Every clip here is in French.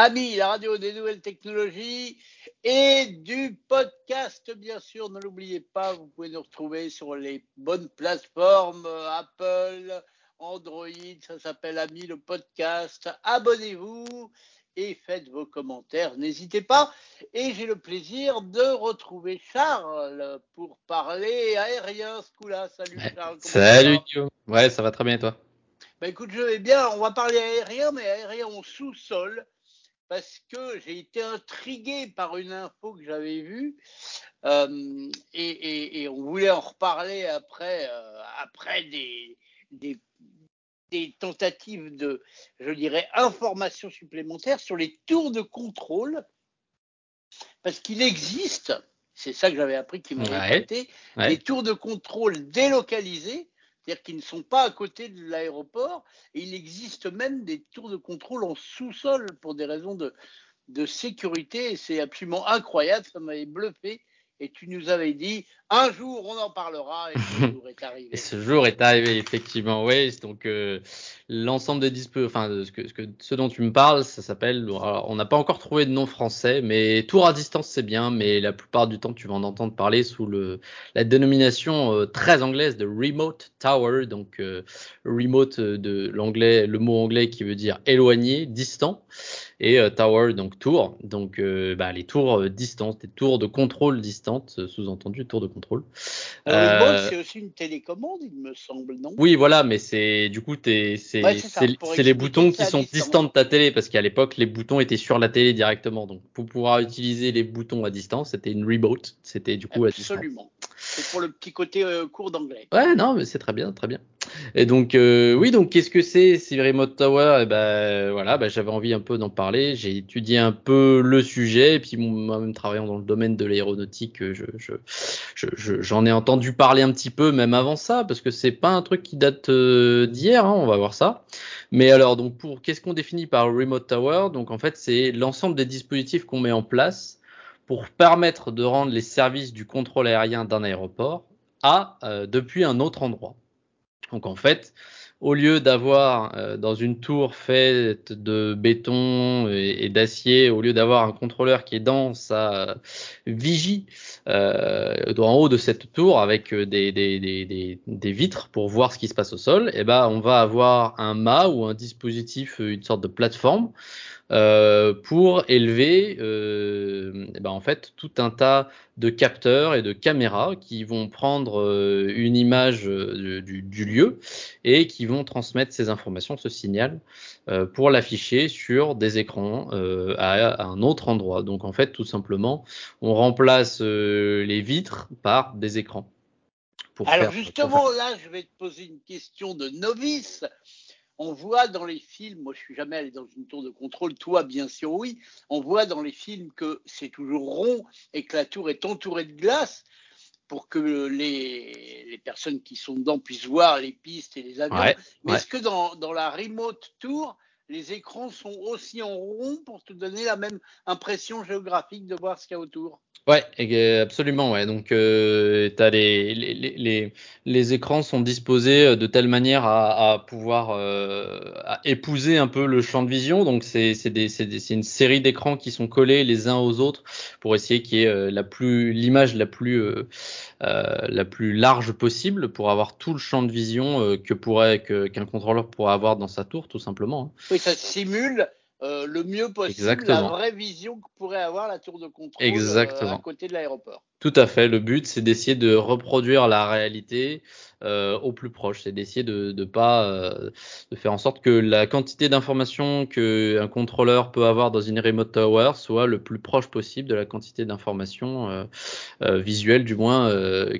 Amis, la radio des nouvelles technologies et du podcast, bien sûr. Ne l'oubliez pas, vous pouvez nous retrouver sur les bonnes plateformes euh, Apple, Android, ça s'appelle Ami le podcast. Abonnez-vous et faites vos commentaires, n'hésitez pas. Et j'ai le plaisir de retrouver Charles pour parler aérien ce coup-là. Salut Charles. Salut Guillaume. Ouais, ça va très bien et toi? Bah écoute, je vais bien. On va parler aérien, mais aérien en sous-sol parce que j'ai été intrigué par une info que j'avais vue euh, et, et, on voulait en reparler après, euh, après des, des, des, tentatives de, je dirais, informations supplémentaires sur les tours de contrôle, parce qu'il existe, c'est ça que j'avais appris qui m'avait été, des tours de contrôle délocalisés c'est-à-dire qu'ils ne sont pas à côté de l'aéroport. Et il existe même des tours de contrôle en sous-sol pour des raisons de, sécurité. C'est absolument incroyable, ça m'avait bluffé et tu nous avais dit un jour on en parlera et ce jour est arrivé. et ce jour est arrivé effectivement, oui. Donc euh, l'ensemble des dispo, enfin ce, que, ce, que, ce dont tu me parles, ça s'appelle. On n'a pas encore trouvé de nom français, mais tour à distance c'est bien, mais la plupart du temps tu vas en entendre parler sous le la dénomination euh, très anglaise de remote tower, donc euh, remote de l'anglais, le mot anglais qui veut dire éloigné, distant et euh, tower, donc tour, donc euh, bah, les tours euh, distantes, des tours de contrôle distantes, sous-entendu tour de contrôle. c'est aussi une télécommande, il me semble, non? Oui, voilà, mais c'est du coup c'est c'est les boutons qui sont distants de ta télé parce qu'à l'époque les boutons étaient sur la télé directement, donc pour pouvoir utiliser les boutons à distance, c'était une remote, c'était du coup Absolument. C'est pour le petit côté cours d'anglais. Ouais, non, mais c'est très bien, très bien. Et donc, euh, oui, donc qu'est-ce que c'est ces Remote Tower eh ben voilà, ben, j'avais envie un peu d'en parler. J'ai étudié un peu le sujet, et puis moi-même travaillant dans le domaine de l'aéronautique, je, je, je, j'en ai entendu parler un petit peu, même avant ça, parce que c'est pas un truc qui date euh, d'hier. Hein, on va voir ça. Mais alors, donc pour qu'est-ce qu'on définit par Remote Tower? Donc en fait, c'est l'ensemble des dispositifs qu'on met en place pour permettre de rendre les services du contrôle aérien d'un aéroport à euh, depuis un autre endroit. Donc en fait, au lieu d'avoir euh, dans une tour faite de béton et, d'acier, au lieu d'avoir un contrôleur qui est dans sa vigie euh, en haut de cette tour avec des, des, des, des, vitres pour voir ce qui se passe au sol, eh ben on va avoir un mât ou un dispositif, une sorte de plateforme euh, pour élever euh, eh ben en fait tout un tas de capteurs et de caméras qui vont prendre euh, une image du, du, lieu et qui vont transmettre ces informations, ce signal, pour l'afficher sur des écrans à, un autre endroit. Donc en fait, tout simplement, on remplace les vitres par des écrans. Alors justement, là, je vais te poser une question de novice on voit dans les films, moi je suis jamais allé dans une tour de contrôle, toi bien sûr oui, on voit dans les films que c'est toujours rond et que la tour est entourée de glace pour que les, les personnes qui sont dedans puissent voir les pistes et les avions. Mais est-ce que dans, dans la remote tour, les écrans sont aussi en rond pour te donner la même impression géographique de voir ce qu'il y a autour Ouais, absolument. Ouais. Donc, euh, as les, les, les, les, écrans sont disposés euh, de telle manière à, pouvoir euh, épouser un peu le champ de vision. Donc, c'est une série d'écrans qui sont collés les uns aux autres pour essayer qu'il y ait euh, la plus l'image la plus euh, la plus large possible pour avoir tout le champ de vision que pourrait qu'un contrôleur pourrait avoir dans sa tour, tout simplement. Hein. Oui, ça simule euh, le mieux possible la vraie vision que pourrait avoir la tour de contrôle euh, à côté de l'aéroport. Tout à fait. Le but, c'est d'essayer de reproduire la réalité euh, au plus proche. C'est d'essayer de, de pas euh, de faire en sorte que la quantité d'informations qu'un contrôleur peut avoir dans une remote tower soit le plus proche possible de la quantité d'informations visuelles, du moins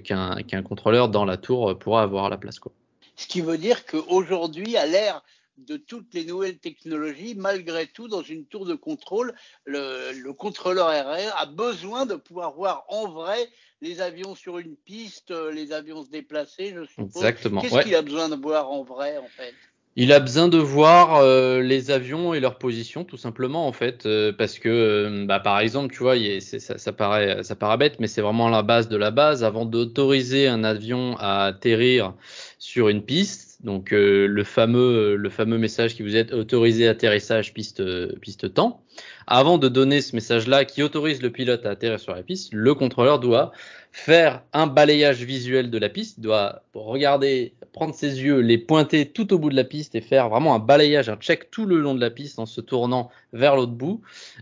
qu'un qu'un contrôleur dans la tour pourra avoir à la place. Quoi. Ce qui veut dire qu'aujourd'hui, à l'ère de toutes les nouvelles technologies, malgré tout, dans une tour de contrôle, le, contrôleur aérien a besoin de pouvoir voir en vrai les avions sur une piste, les avions se déplacer, je suppose. Exactement. Qu'est-ce qu'il a besoin de voir en vrai, en fait? Il a besoin de voir euh, les avions et leur position, tout simplement, en fait, euh, parce que, euh, bah, par exemple, tu vois, ça, ça, paraît, ça paraît bête, mais c'est vraiment la base de la base. Avant d'autoriser un avion à atterrir sur une piste, donc euh, le fameux le fameux message qui vous est autorisé atterrissage piste piste temps. Avant de donner ce message-là qui autorise le pilote à atterrir sur la piste, le contrôleur doit faire un balayage visuel de la piste, il doit regarder, prendre ses yeux, les pointer tout au bout de la piste et faire vraiment un balayage, un check tout le long de la piste en se tournant vers l'autre bout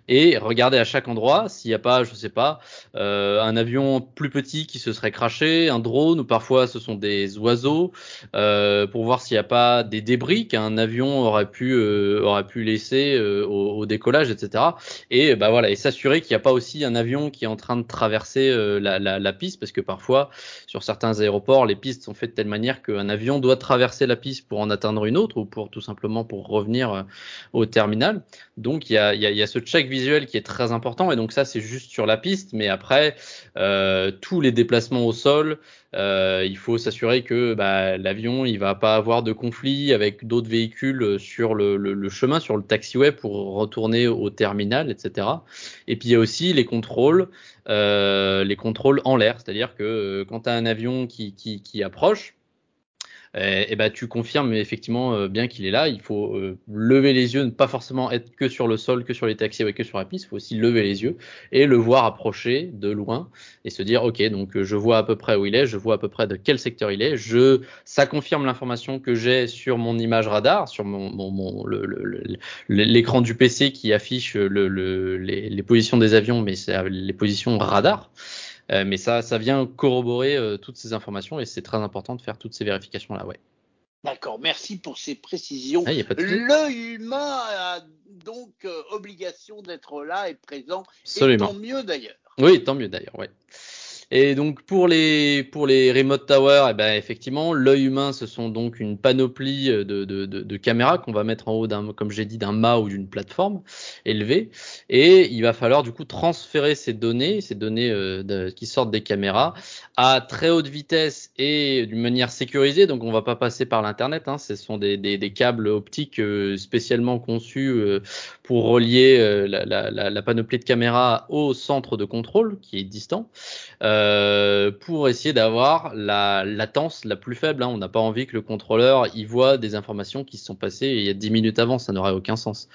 et regarder à chaque endroit s'il n'y a pas, je sais pas, euh, un avion plus petit qui se serait craché, un drone ou parfois ce sont des oiseaux euh, pour voir s'il n'y a pas des débris qu'un avion aurait pu euh, aurait pu laisser au, décollage, etc. Et bah voilà et s'assurer qu'il n'y a pas aussi un avion qui est en train de traverser euh, la, piste parce que parfois sur certains aéroports les pistes sont faites de telle manière qu'un avion doit traverser la piste pour en atteindre une autre ou pour tout simplement pour revenir euh, au terminal. Donc il y a, y, a, ce check visuel qui est très important et donc ça c'est juste sur la piste, mais après euh, tous les déplacements au sol, euh, il faut s'assurer que bah, l'avion il va pas avoir de conflit avec d'autres véhicules sur le, le, le, chemin, sur le taxiway pour retourner au terminal, etc. Et puis il y a aussi les contrôles, euh, les contrôles en l'air, c'est-à-dire que euh, quand un avion qui, qui, qui approche, et, et ben tu confirmes effectivement euh, bien qu'il est là. Il faut euh, lever les yeux, ne pas forcément être que sur le sol, que sur les taxis ou que sur la piste. Il faut aussi lever les yeux et le voir approcher de loin et se dire ok donc je vois à peu près où il est, je vois à peu près de quel secteur il est. Je ça confirme l'information que j'ai sur mon image radar, sur mon, mon, mon l'écran du PC qui affiche le, le, les, les, positions des avions, mais c'est les positions radar. Euh, mais ça, ça vient corroborer euh, toutes ces informations et c'est très important de faire toutes ces vérifications-là, ouais. D'accord, merci pour ces précisions. Ah, L'œil humain a donc euh, obligation d'être là et présent. Absolument. Et tant mieux d'ailleurs. Oui, tant mieux d'ailleurs, ouais. Et donc pour les pour les remote towers, eh ben effectivement, l'œil humain, ce sont donc une panoplie de, de, de, de caméras qu'on va mettre en haut d'un, comme j'ai dit, d'un mât ou d'une plateforme élevée. Et il va falloir du coup transférer ces données, ces données euh, qui sortent des caméras, à très haute vitesse et d'une manière sécurisée. Donc on va pas passer par l'internet. Hein, ce sont des, des, des câbles optiques euh, spécialement conçus euh, pour relier euh, la, la, la, panoplie de caméras au centre de contrôle qui est distant. Euh, pour essayer d'avoir la latence la plus faible. Hein. On n'a pas envie que le contrôleur y voit des informations qui se sont passées il y a 10 minutes avant, ça n'aurait aucun sens.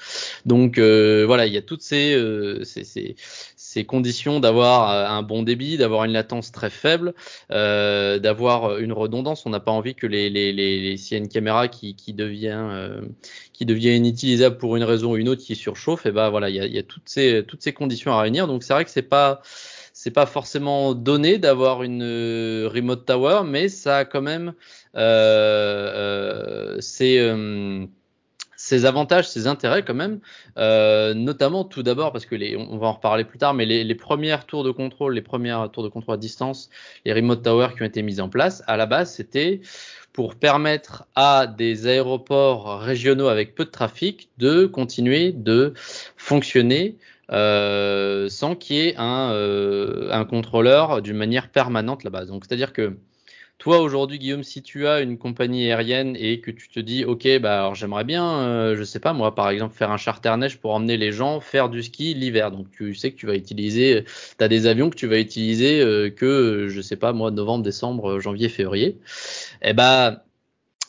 Donc euh, voilà, il y a toutes ces, euh, ces, ces, ces conditions d'avoir euh, un bon débit, d'avoir une latence très faible, euh, d'avoir une redondance. On n'a pas envie que les, les, les, s'il y a une caméra qui, qui devient qui devient inutilisable pour une raison ou une autre qui surchauffe, et ben voilà, il y a, y a toutes ces toutes ces conditions à réunir. Donc c'est vrai que c'est pas c'est pas forcément donné d'avoir une euh, remote tower, mais ça a quand même euh, euh, ses, avantages, ses intérêts quand même. Notamment tout d'abord parce que on va en reparler plus tard, mais les, les, premières tours de contrôle, les premières tours de contrôle à distance, les remote towers qui ont été mises en place, à la base c'était pour permettre à des aéroports régionaux avec peu de trafic de continuer de fonctionner euh, sans qu'il y ait un, euh, contrôleur d'une manière permanente là-bas. Donc, c'est-à-dire que toi aujourd'hui, Guillaume, si tu as une compagnie aérienne et que tu te dis, ok, bah alors j'aimerais bien, euh, je sais pas moi, par exemple, faire un charter neige pour emmener les gens faire du ski l'hiver. Donc tu sais que tu vas utiliser, tu as des avions que tu vas utiliser euh, que, je sais pas moi, novembre, décembre, janvier, février. Eh bah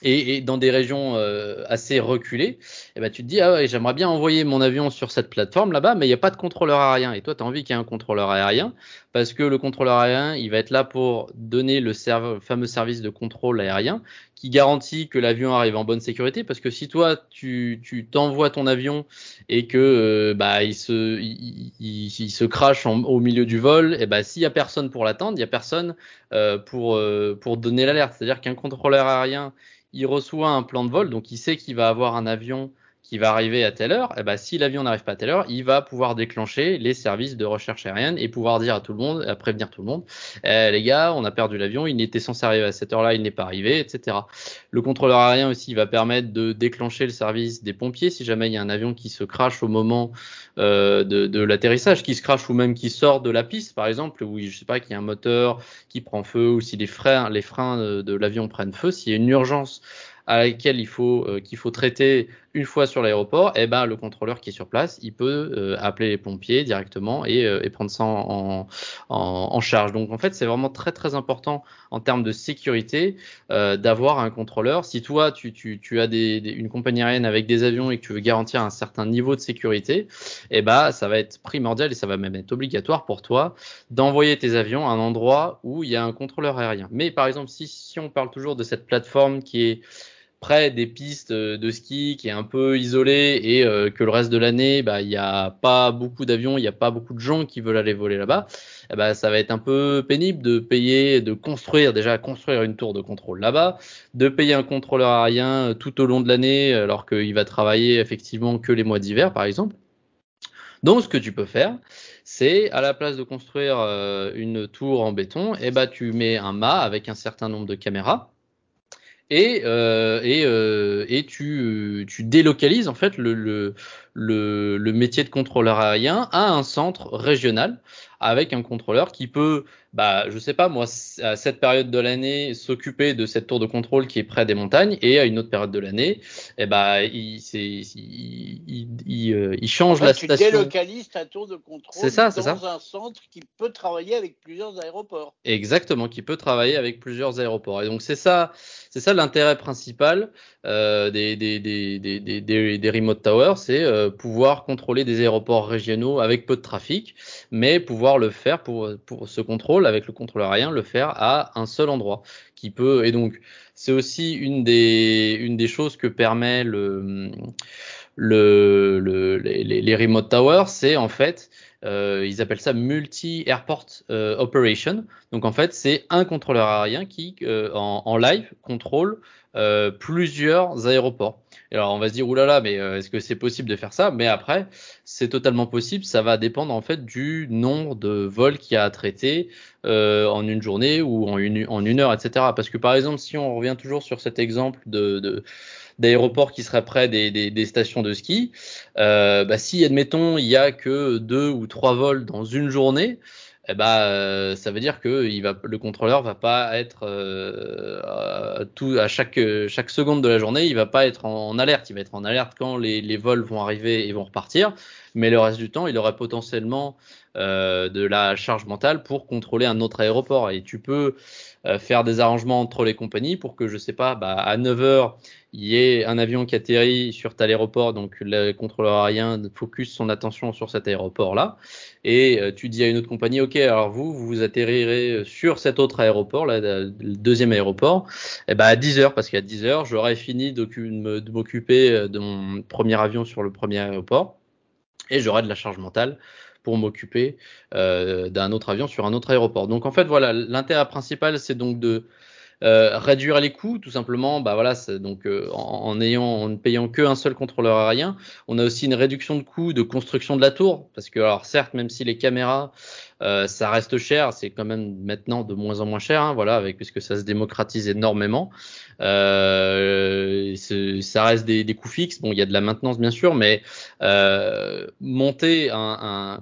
et, et, dans des régions euh, assez reculées, eh ben, tu te dis, ah ouais, j'aimerais bien envoyer mon avion sur cette plateforme là-bas, mais il n'y a pas de contrôleur aérien. Et toi, tu as envie qu'il y ait un contrôleur aérien, parce que le contrôleur aérien, il va être là pour donner le fameux service de contrôle aérien qui garantit que l'avion arrive en bonne sécurité. Parce que si toi, tu t'envoies ton avion et que euh, bah, il, se, il, se crache au milieu du vol, et ben s'il y a personne pour l'attendre, il y a personne euh, pour, euh, pour donner l'alerte. C'est-à-dire qu'un contrôleur aérien, il reçoit un plan de vol, donc il sait qu'il va avoir un avion qui va arriver à telle heure, eh ben, si l'avion n'arrive pas à telle heure, il va pouvoir déclencher les services de recherche aérienne et pouvoir dire à tout le monde, à prévenir tout le monde, eh, les gars, on a perdu l'avion, il était censé arriver à cette heure-là, il n'est pas arrivé, etc. Le contrôleur aérien aussi va permettre de déclencher le service des pompiers si jamais il y a un avion qui se crache au moment euh, de, de l'atterrissage, qui se crache ou même qui sort de la piste, par exemple, où je sais pas qu'il y a un moteur qui prend feu ou si les freins, les freins de, de l'avion prennent feu, s'il y a une urgence à laquelle il faut euh, qu'il faut traiter une fois sur l'aéroport, eh ben le contrôleur qui est sur place, il peut euh, appeler les pompiers directement et, et prendre ça en, en, en, charge. Donc en fait, c'est vraiment très très important en termes de sécurité d'avoir un contrôleur. Si toi tu, tu, tu as des, une compagnie aérienne avec des avions et que tu veux garantir un certain niveau de sécurité, eh ben ça va être primordial et ça va même être obligatoire pour toi d'envoyer tes avions à un endroit où il y a un contrôleur aérien. Mais par exemple, si, si on parle toujours de cette plateforme qui est près des pistes de ski, qui est un peu isolée et euh, que le reste de l'année, bah, il n'y a pas beaucoup d'avions, il n'y a pas beaucoup de gens qui veulent aller voler là-bas, ben, ça va être un peu pénible de payer, de construire, déjà construire une tour de contrôle là-bas, de payer un contrôleur aérien tout au long de l'année alors qu'il va travailler effectivement que les mois d'hiver, par exemple. Donc, ce que tu peux faire, c'est à la place de construire euh, une tour en béton, eh ben, tu mets un mât avec un certain nombre de caméras et, euh, et, euh, et tu, tu, délocalises en fait le, le, le, le, métier de contrôleur aérien à un centre régional avec un contrôleur qui peut, bah, je sais pas moi, à cette période de l'année, s'occuper de cette tour de contrôle qui est près des montagnes, et à une autre période de l'année, eh bah, il, il, il, il, euh, il change la tu station. Tu délocalises ta tour de contrôle ça, dans ça. un centre qui peut travailler avec plusieurs aéroports. Exactement, qui peut travailler avec plusieurs aéroports. Et donc c'est ça, c'est ça l'intérêt principal euh, des, des, des, des, des, des remote towers, c'est euh, pouvoir contrôler des aéroports régionaux avec peu de trafic, mais pouvoir le faire pour, pour ce contrôle avec le contrôleur aérien, le faire à un seul endroit qui peut. Et donc c'est aussi une des, une des choses que permet le, le, le les, les remote towers, c'est en fait euh, ils appellent ça multi-airport euh, operation. Donc en fait, c'est un contrôleur aérien qui, euh, en, live, contrôle euh, plusieurs aéroports. Et alors on va se dire oulala, mais euh, est-ce que c'est possible de faire ça? Mais après, c'est totalement possible. Ça va dépendre en fait du nombre de vols qu'il y a à traiter euh, en une journée ou en une, en une heure, etc. Parce que par exemple, si on revient toujours sur cet exemple de, de d'aéroports qui seraient près des, stations de ski, euh, bah, si admettons il y a que deux ou trois vols dans une journée, eh bah, euh, ça veut dire que le contrôleur va pas être euh, à, tout, à chaque, seconde de la journée, il va pas être en, alerte. Il va être en alerte quand les, vols vont arriver et vont repartir, mais le reste du temps, il aurait potentiellement de la charge mentale pour contrôler un autre aéroport. Et tu peux euh, faire des arrangements entre les compagnies pour que, je sais pas, bah, à 9 heures, il y ait un avion qui atterrit sur tel aéroport, donc le contrôleur aérien focus son attention sur cet aéroport-là, et euh, tu dis à une autre compagnie, ok, alors vous, vous atterrirez sur cet autre aéroport, là, le deuxième aéroport, et ben à 10 heures, parce qu'à 10 heures, j'aurai fini de m'occuper de mon premier avion sur le premier aéroport, et j'aurai de la charge mentale pour m'occuper euh, d'un autre avion sur un autre aéroport. Donc en fait voilà, l'intérêt principal c'est donc de euh, réduire les coûts, tout simplement. Bah voilà, donc euh, en, en, ayant, en ne payant qu'un seul contrôleur aérien, on a aussi une réduction de coûts de construction de la tour, parce que alors certes, même si les caméras euh, ça reste cher, c'est quand même maintenant de moins en moins cher, hein, voilà, avec puisque ça se démocratise énormément. Euh, ça reste des, coûts fixes. Bon, il y a de la maintenance bien sûr, mais euh, monter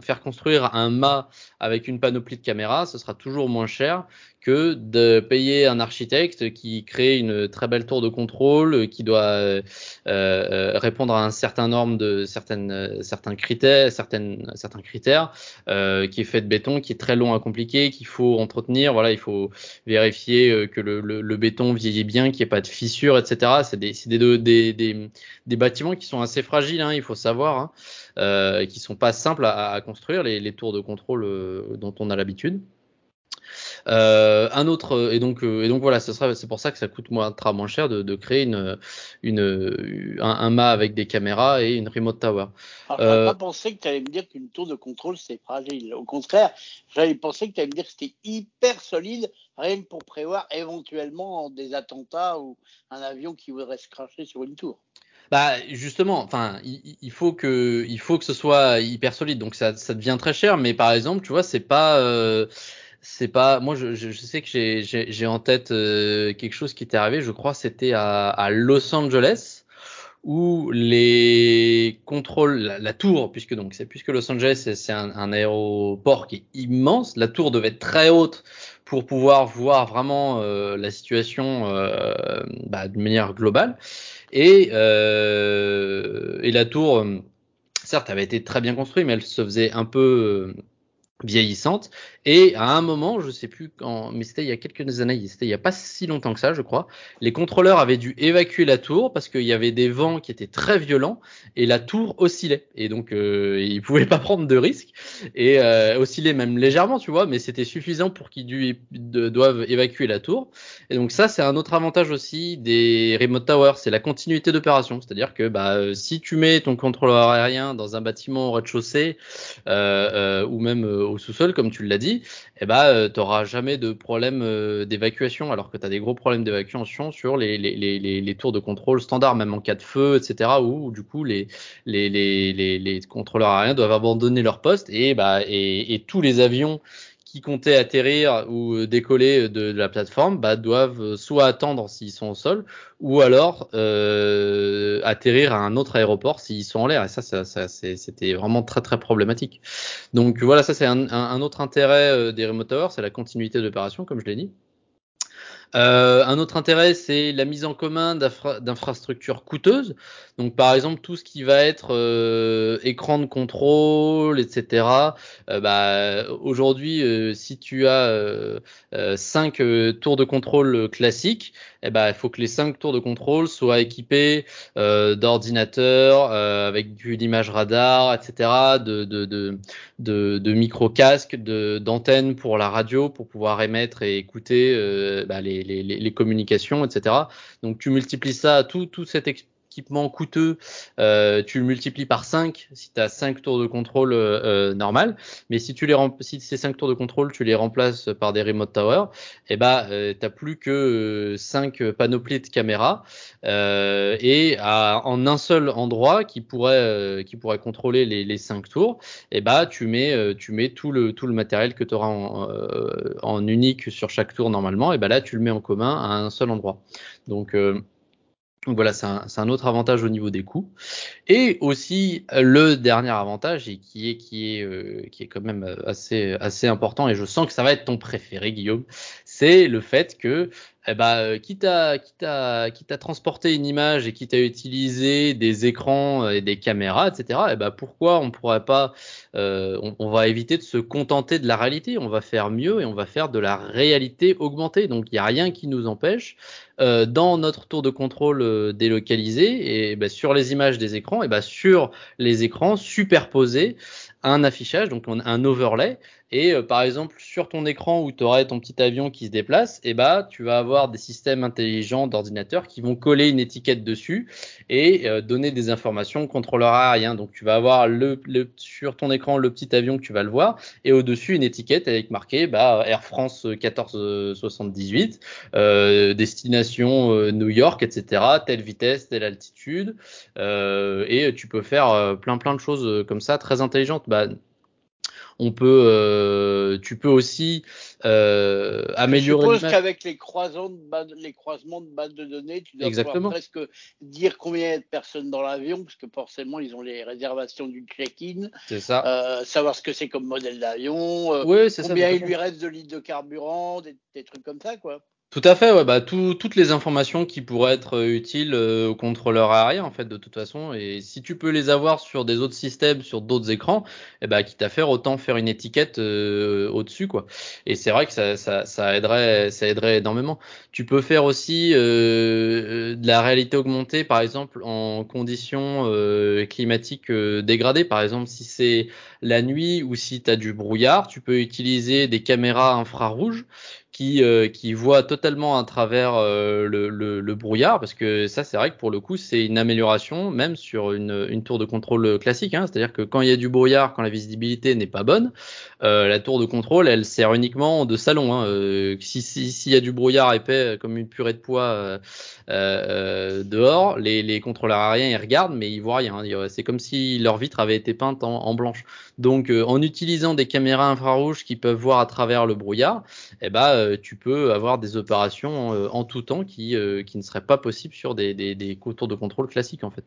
faire construire un mât avec une panoplie de caméras, ce sera toujours moins cher que de payer un architecte qui crée une très belle tour de contrôle, qui doit répondre à un certain norme de certaines certains critères, certaines certains critères, qui est fait de béton, qui est très long à compliquer, qu'il faut entretenir. Voilà, il faut vérifier euh, que le, béton vieillit bien, qu'il n'y ait pas de fissures, etc. C'est des, bâtiments qui sont assez fragiles, hein, il faut savoir, hein, euh, qui sont pas simples à, construire les, les tours de contrôle euh, dont on a l'habitude. Euh, un autre et donc euh, et donc voilà, ce sera c'est pour ça que ça coûte moins moins cher de, de créer une une un, un, mât avec des caméras et une remote tower. Alors, euh, pas pensé que tu allais me dire qu'une tour de contrôle c'est fragile. Au contraire, j'avais pensé que tu allais me dire que c'était hyper solide, rien que pour prévoir éventuellement des attentats ou un avion qui voudrait se cracher sur une tour. Bah justement, enfin, il, il, faut que il faut que ce soit hyper solide, donc ça, ça devient très cher. Mais par exemple, tu vois, c'est pas euh, c'est pas moi je, je, sais que j'ai en tête euh, quelque chose qui était arrivé. Je crois c'était à, à, Los Angeles où les contrôles la, la tour puisque donc c'est puisque Los Angeles c'est un, un, aéroport qui est immense. La tour devait être très haute pour pouvoir voir vraiment euh, la situation euh, bah, de manière globale. Et, euh, et la tour, certes, avait été très bien construite, mais elle se faisait un peu vieillissante. Et à un moment, je sais plus quand, mais c'était il y a quelques années, c'était il y a pas si longtemps que ça, je crois. Les contrôleurs avaient dû évacuer la tour parce qu'il y avait des vents qui étaient très violents et la tour oscillait. Et donc euh, ils pouvaient pas prendre de risques et euh, osciller même légèrement, tu vois, mais c'était suffisant pour qu'ils doivent évacuer la tour. Et donc ça, c'est un autre avantage aussi des remote towers, c'est la continuité d'opération. C'est-à-dire que bah, euh, si tu mets ton contrôleur aérien dans un bâtiment au rez-de-chaussée euh, euh ou même au sous-sol, comme tu l'as dit, eh ben, euh, tu n'auras jamais de problème euh, d'évacuation, alors que tu as des gros problèmes d'évacuation sur les, tours de contrôle standard, même en cas de feu, etc., où, du coup les, les, contrôleurs aériens doivent abandonner leur poste et, bah, et tous les avions qui comptaient atterrir ou décoller de, la plateforme bah, doivent soit attendre s'ils sont au sol ou alors euh, atterrir à un autre aéroport s'ils sont en l'air. Et ça, ça, ça c'était vraiment très très problématique. Donc voilà, ça c'est un, un, autre intérêt euh, des remote towers, c'est la continuité d'opération, comme je l'ai dit. Euh, un autre intérêt, c'est la mise en commun d'infrastructures coûteuses. Donc, par exemple, tout ce qui va être euh, écran de contrôle, etc. Euh, bah, Aujourd'hui, si tu as cinq tours de contrôle classiques, eh ben, il faut que les cinq tours de contrôle soient équipés d'ordinateurs avec du l'image radar, etc., de, de, de, de, de micro-casques, d'antennes pour la radio pour pouvoir émettre et écouter bah, les, les, communications, etc. Donc tu multiplies ça, tout, tout cet coûteux, euh, tu le multiplies par 5 si tu as 5 tours de contrôle euh, euh, normal. Mais si tu les si ces 5 tours de contrôle, tu les remplaces par des remote towers, et eh ben tu plus que 5 panoplies de caméras et en un seul endroit qui pourrait qui pourrait contrôler les, les 5 tours, et eh ben tu mets tu mets tout le tout le matériel que tu auras en, en, unique sur chaque tour normalement, et ben là tu le mets en commun à un seul endroit. Donc donc voilà, c'est un, un, autre avantage au niveau des coûts. Et aussi le dernier avantage et qui est qui est euh, qui est quand même assez assez important et je sens que ça va être ton préféré Guillaume, c'est le fait que eh ben, quitte à quitte à quitte à transporter une image et quitte à utiliser des écrans et des caméras, etc. Eh ben, pourquoi on pourrait pas euh, on, va éviter de se contenter de la réalité, on va faire mieux et on va faire de la réalité augmentée. Donc il n'y a rien qui nous empêche euh, dans notre tour de contrôle euh, délocalisé et bah, sur les images des écrans et bah, sur les écrans superposés un affichage, donc un overlay. Et euh, par exemple, sur ton écran où tu aurais ton petit avion qui se déplace, et eh bah, tu vas avoir des systèmes intelligents d'ordinateur qui vont coller une étiquette dessus et euh, donner des informations au contrôleur aérien. Donc, tu vas avoir le, le, sur ton écran le petit avion que tu vas le voir et au-dessus une étiquette avec marqué bah, Air France 1478, euh, destination euh, New York, etc. Telle vitesse, telle altitude. et tu peux faire plein plein de choses comme ça très intelligentes. Bah, on peut, euh, tu peux aussi euh, améliorer. Je suppose qu'avec les croisements de base, les croisements de base de données, tu dois Exactement. presque dire combien il y a de personnes dans l'avion, parce que forcément ils ont les réservations du check-in. C'est ça. Euh, savoir ce que c'est comme modèle d'avion. Oui, c'est Combien il lui reste de litres de carburant, des, des trucs comme ça, quoi. Tout à fait, ouais, bah, tout, toutes les informations qui pourraient être euh, utiles euh, au contrôleur aérien, en fait, de toute façon. Et si tu peux les avoir sur des autres systèmes, sur d'autres écrans, eh bah, quitte à faire, autant faire une étiquette euh, au-dessus, quoi. Et c'est vrai que ça, ça, ça, aiderait, ça aiderait énormément. Tu peux faire aussi de la réalité augmentée, par exemple, en conditions climatiques dégradées. Par exemple, si c'est la nuit ou si tu as du brouillard, tu peux utiliser des caméras infrarouges qui, euh, qui voit totalement à travers euh, le, brouillard, parce que ça, c'est vrai que pour le coup, c'est une amélioration, même sur une, tour de contrôle classique. Hein, C'est-à-dire que quand il y a du brouillard, quand la visibilité n'est pas bonne, euh, la tour de contrôle, elle sert uniquement de salon. Hein. Si s'il si, y a du brouillard épais comme une purée de poids dehors, les, les contrôleurs aériens ils regardent, mais ils voient rien. Hein. C'est comme si leur vitre avait été peinte en, blanche. Donc, en utilisant des caméras infrarouges qui peuvent voir à travers le brouillard, eh ben tu peux avoir des opérations euh, en tout temps qui, euh, qui ne seraient pas possibles sur des, des, des tours de contrôle classiques en fait.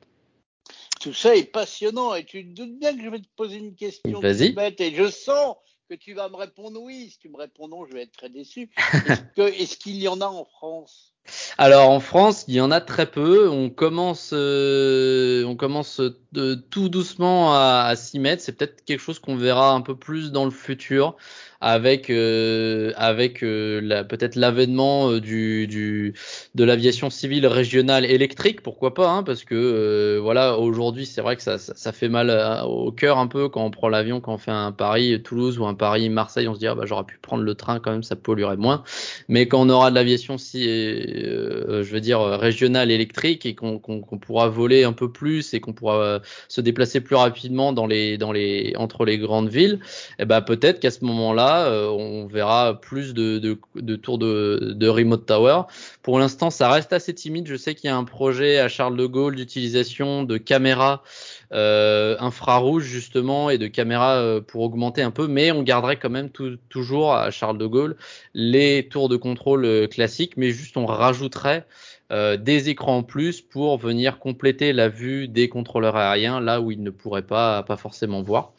Tout ça est passionnant et tu te doutes bien que je vais te poser une question bête et je sens que tu vas me répondre oui. Si tu me réponds non, je vais être très déçu. Est-ce qu'il y en a en France? Alors en France, il y en a très peu. On commence, euh, on commence de, tout doucement à, à s'y mettre. C'est peut-être quelque chose qu'on verra un peu plus dans le futur avec euh, avec euh, la, peut-être l'avènement euh, du, du de l'aviation civile régionale électrique, pourquoi pas, hein, parce que voilà aujourd'hui c'est vrai que ça, ça, ça, fait mal au cœur un peu quand on prend l'avion, quand on fait un Paris Toulouse ou un Paris Marseille, on se dit ah, bah j'aurais pu prendre le train quand même, ça polluerait moins. Mais quand on aura de l'aviation si je veux dire régionale électrique et qu'on pourra voler un peu plus et qu'on pourra se déplacer plus rapidement dans les dans les entre les grandes villes, eh ben peut-être qu'à ce moment-là euh, on verra plus de, tours de, remote tower. Pour l'instant, ça reste assez timide. Je sais qu'il y a un projet à Charles de Gaulle d'utilisation de caméras euh, infrarouges justement et de caméras euh, pour augmenter un peu, mais on garderait quand même toujours à Charles de Gaulle les tours de contrôle classiques, mais juste on rajouterait des écrans en plus pour venir compléter la vue des contrôleurs aériens là où ils ne pourraient pas, pas forcément voir.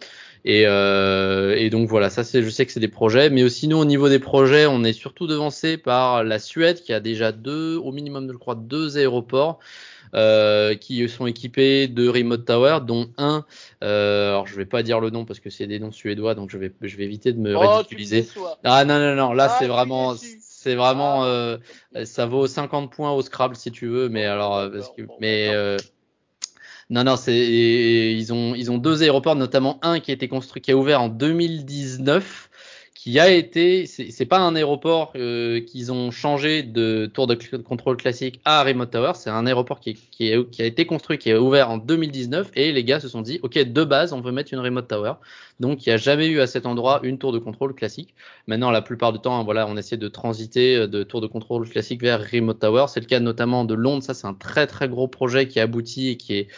Et, euh, et, donc voilà, ça c'est, je sais que c'est des projets, mais aussi nous au niveau des projets, on est surtout devancé par la Suède qui a déjà deux, au minimum je crois, deux aéroports. Euh, qui sont équipés de remote tower, dont un, euh, alors je vais pas dire le nom parce que c'est des noms suédois, donc je vais, je vais éviter de me oh, ridiculiser. Ah non non non, là ah, c'est vraiment, c'est vraiment, ah, euh, ça vaut 50 points au Scrabble si tu veux, mais alors, parce que, mais euh, non, non, c'est ils ont ils ont deux aéroports, notamment un qui a été construit, qui a ouvert en 2019 qui a été, c'est pas un aéroport euh, qu'ils ont changé de tour de contrôle classique à Remote Tower, c'est un aéroport qui, qui, qui, a été construit, qui est ouvert en 2019 et les gars se sont dit, ok, de base, on veut mettre une Remote Tower. Donc il n'y a jamais eu à cet endroit une tour de contrôle classique. Maintenant, la plupart du temps, voilà, on essaie de transiter euh, de tour de contrôle classique vers Remote Tower. C'est le cas notamment de Londres. Ça, c'est un très très gros projet qui aboutit et qui est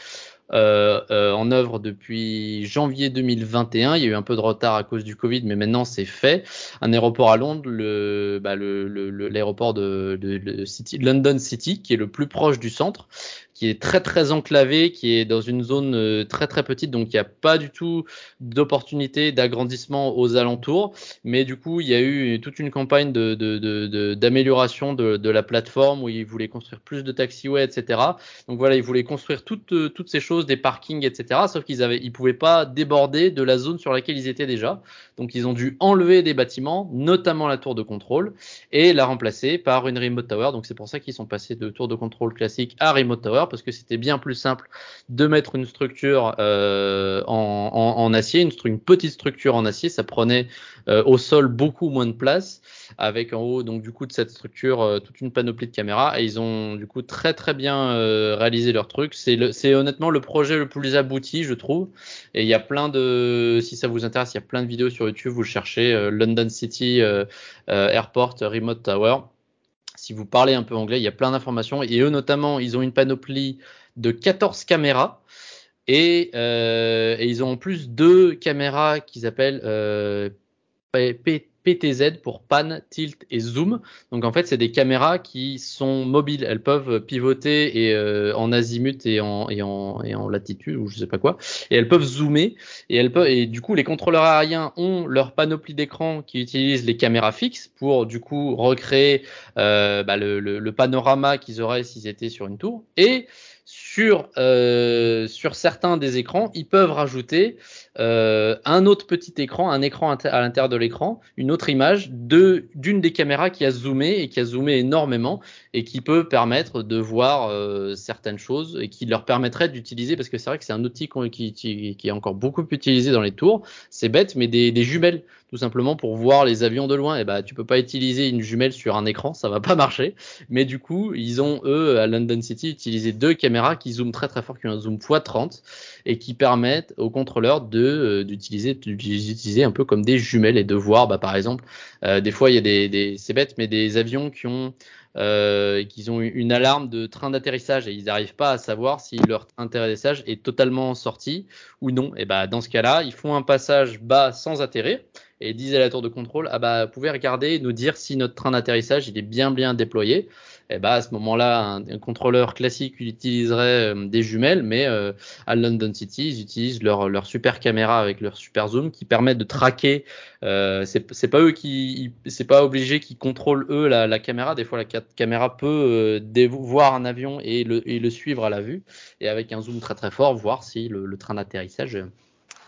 en œuvre depuis janvier 2021. Il y a eu un peu de retard à cause du Covid, mais maintenant c'est fait. Un aéroport à Londres, le, bah, l'aéroport de City, London City, qui est le plus proche du centre, qui est très très enclavé, qui est dans une zone euh, très très petite, donc il n'y a pas du tout d'opportunité d'agrandissement aux alentours. Mais du coup, il y a eu toute une campagne d'amélioration de, la plateforme où ils voulaient construire plus de taxiways, etc. Donc voilà, ils voulaient construire toutes, euh, ces choses, des parkings, etc. Sauf qu'ils ils pouvaient pas déborder de la zone sur laquelle ils étaient déjà. Donc ils ont dû enlever des bâtiments, notamment la tour de contrôle, et la remplacer par une remote tower. Donc c'est pour ça qu'ils sont passés de tour de contrôle classique à remote tower parce que c'était bien plus simple de mettre une structure euh, en, acier, une, petite structure en acier, ça prenait euh, au sol beaucoup moins de place, avec en haut donc du coup de cette structure euh, toute une panoplie de caméras, et ils ont du coup très très bien réalisé leur truc. C'est honnêtement le projet le plus abouti, je trouve, et il y a plein de, si ça vous intéresse, il y a plein de vidéos sur YouTube, vous cherchez London City Airport Remote Tower si vous parlez un peu anglais, il y a plein d'informations. Et eux, notamment, ils ont une panoplie de 14 caméras. Et, euh, et ils ont en plus deux caméras qu'ils appellent euh, PTZ pour pan, tilt et zoom. Donc en fait, c'est des caméras qui sont mobiles. Elles peuvent pivoter euh, en azimut et en, latitude ou je sais pas quoi. Et elles peuvent zoomer. Et elles peuvent et du coup, les contrôleurs aériens ont leur panoplie d'écran qui utilisent les caméras fixes pour du coup recréer euh, bah, le, panorama qu'ils auraient s'ils étaient sur une tour. Et sur, euh, sur certains des écrans, ils peuvent rajouter euh, un autre petit écran, un écran à l'intérieur de l'écran, une autre image d'une des caméras qui a zoomé et qui a zoomé énormément et qui peut permettre de voir euh, certaines choses et qui leur permettrait d'utiliser parce que c'est vrai que c'est un outil qui, est encore beaucoup utilisé dans les tours. C'est bête, mais des jumelles tout simplement pour voir les avions de loin. Et bah, tu peux pas utiliser une jumelle sur un écran, ça va pas marcher. Mais du coup, ils ont eux à London City utilisé deux caméras qui zooment très très fort, qui ont un zoom x30 et qui permettent aux contrôleurs de euh, d'utiliser d'utiliser un peu comme des jumelles et de voir, bah, par exemple, euh, des fois il y a des, des c'est bête, mais des avions qui ont euh, qu'ils ont une alarme de train d'atterrissage et ils n'arrivent pas à savoir si leur train d'atterrissage est totalement sorti ou non. Et bah dans ce cas-là, ils font un passage bas sans atterrir et disent à la tour de contrôle ah bah vous pouvez regarder et nous dire si notre train d'atterrissage il est bien bien déployé et bah à ce moment-là, un, contrôleur classique utiliserait euh, des jumelles, mais euh, à London City, ils utilisent leur, super caméra avec leur super zoom qui permet de traquer. Euh, c'est pas eux qui, c'est pas obligé qu'ils contrôlent eux la, caméra. Des fois, la caméra peut euh, voir un avion et le, et le, suivre à la vue, et avec un zoom très très fort, voir si le, le train d'atterrissage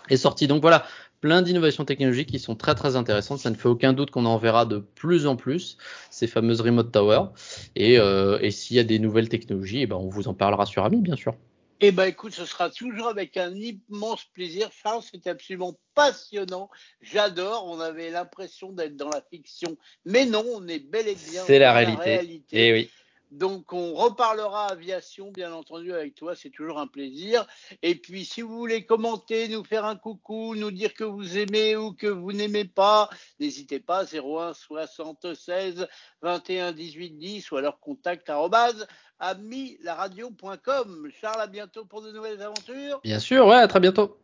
est sorti. Donc voilà, plein d'innovations technologiques qui sont très très intéressantes. Ça ne fait aucun doute qu'on en verra de plus en plus ces fameuses remote towers. Et, euh, et s'il y a des nouvelles technologies, eh ben on vous en parlera sur Ami, bien sûr. Eh ben écoute, ce sera toujours avec un immense plaisir. Charles, c'était absolument passionnant. J'adore. On avait l'impression d'être dans la fiction, mais non, on est bel et bien dans la réalité. la réalité. Et eh oui. Donc on reparlera aviation bien entendu avec toi, c'est toujours un plaisir. Et puis si vous voulez commenter, nous faire un coucou, nous dire que vous aimez ou que vous n'aimez pas, n'hésitez pas 01 76 21 18 10 ou alors contact amilaradio.com. Charles, à bientôt pour de nouvelles aventures. Bien sûr, ouais, à très bientôt.